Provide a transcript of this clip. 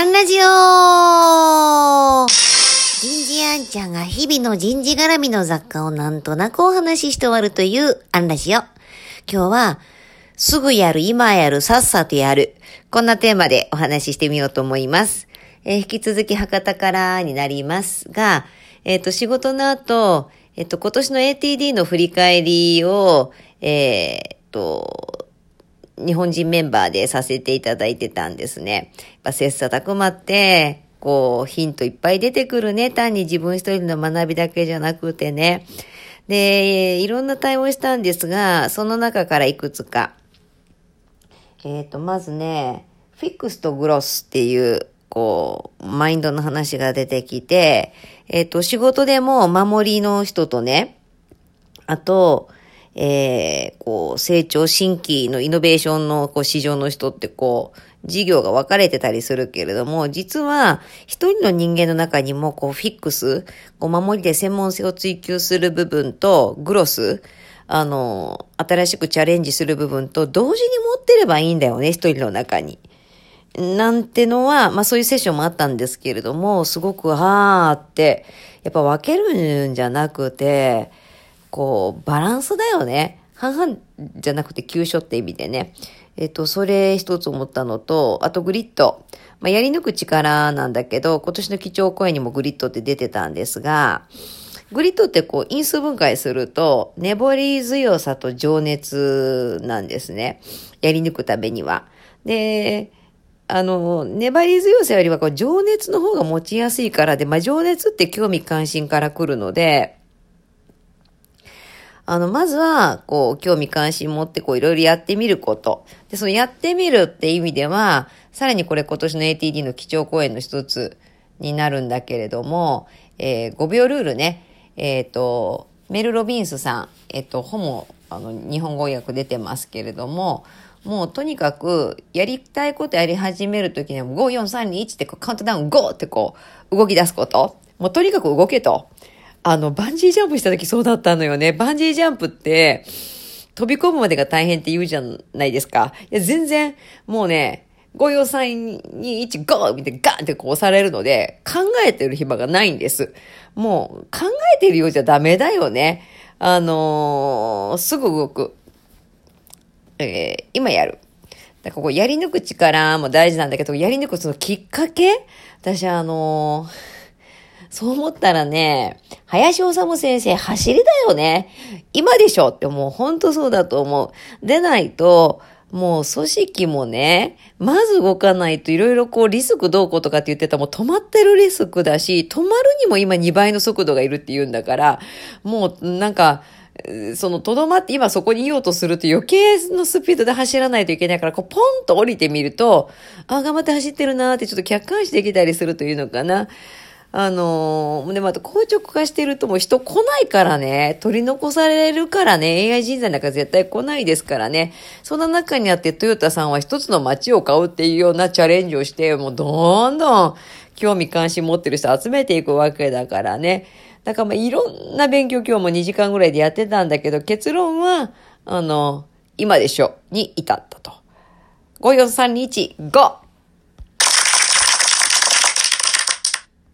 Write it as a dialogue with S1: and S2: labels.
S1: アンラジオ人事アンちゃんが日々の人事絡みの雑貨をなんとなくお話しして終わるというアンラジオ。今日は、すぐやる、今やる、さっさとやる。こんなテーマでお話ししてみようと思います。えー引き続き博多からになりますが、えっ、と、仕事の後、えっ、と、今年の ATD の振り返りを、えっ、と、日本人メンバーでさせていただいてたんですね。やっぱ切磋琢磨って、こう、ヒントいっぱい出てくるね。単に自分一人の学びだけじゃなくてね。で、いろんな対応したんですが、その中からいくつか。えっ、と、まずね、フィックスとグロスっていう、こう、マインドの話が出てきて、えっ、と、仕事でも守りの人とね、あと、えー、こう、成長新規のイノベーションのこう市場の人ってこう、事業が分かれてたりするけれども、実は一人の人間の中にもこう、フィックス、こう、守りで専門性を追求する部分と、グロス、あの、新しくチャレンジする部分と同時に持ってればいいんだよね、一人の中に。なんてのは、まあそういうセッションもあったんですけれども、すごく、あーって、やっぱ分けるんじゃなくて、こう、バランスだよね。半々じゃなくて急所って意味でね。えっと、それ一つ思ったのと、あとグリッド。まあ、やり抜く力なんだけど、今年の基調講演にもグリッドって出てたんですが、グリッドってこう因数分解すると、粘り強さと情熱なんですね。やり抜くためには。で、あの、粘り強さよりはこう情熱の方が持ちやすいからで、まあ、情熱って興味関心から来るので、あの、まずは、こう、興味関心持って、こう、いろいろやってみること。で、そのやってみるって意味では、さらにこれ今年の ATD の基調講演の一つになるんだけれども、えー5秒ルールね。えっ、と、メル・ロビンスさん、えっ、と、本も、あの、日本語訳出てますけれども、もうとにかく、やりたいことやり始めるときには、5、4、3、2、1ってカウントダウン5ってこう、動き出すこと。もうとにかく動けと。あの、バンジージャンプした時そうだったのよね。バンジージャンプって、飛び込むまでが大変って言うじゃないですか。いや、全然、もうね、5、4、3、2、1、5! みたいなガンってこう押されるので、考えてる暇がないんです。もう、考えてるようじゃダメだよね。あのーすぐ動く。えー今やる。だからこうやり抜く力も大事なんだけど、やり抜くそのきっかけ？私あのーそう思ったらね、林修先生走りだよね。今でしょってもう本当そうだと思う。でないと、もう組織もね、まず動かないといろいろこうリスクどうこうとかって言ってたもう止まってるリスクだし、止まるにも今2倍の速度がいるって言うんだから、もうなんか、その、とどまって今そこにいようとすると余計のスピードで走らないといけないから、こう、ポンと降りてみると、あ、頑張って走ってるなーってちょっと客観視できたりするというのかな。あのー、で、また硬直化してるともう人来ないからね、取り残されるからね、AI 人材なんか絶対来ないですからね。そんな中にあってトヨタさんは一つの街を買うっていうようなチャレンジをして、もうどんどん興味関心持ってる人集めていくわけだからね。だからまあいろんな勉強今日も2時間ぐらいでやってたんだけど、結論は、あの、今でしょに至ったと。5、4、3、2、1、5!